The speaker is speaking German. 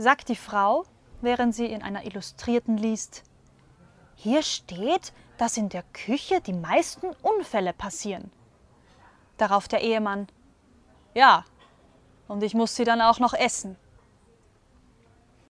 sagt die Frau, während sie in einer Illustrierten liest. Hier steht, dass in der Küche die meisten Unfälle passieren. Darauf der Ehemann. Ja, und ich muss sie dann auch noch essen.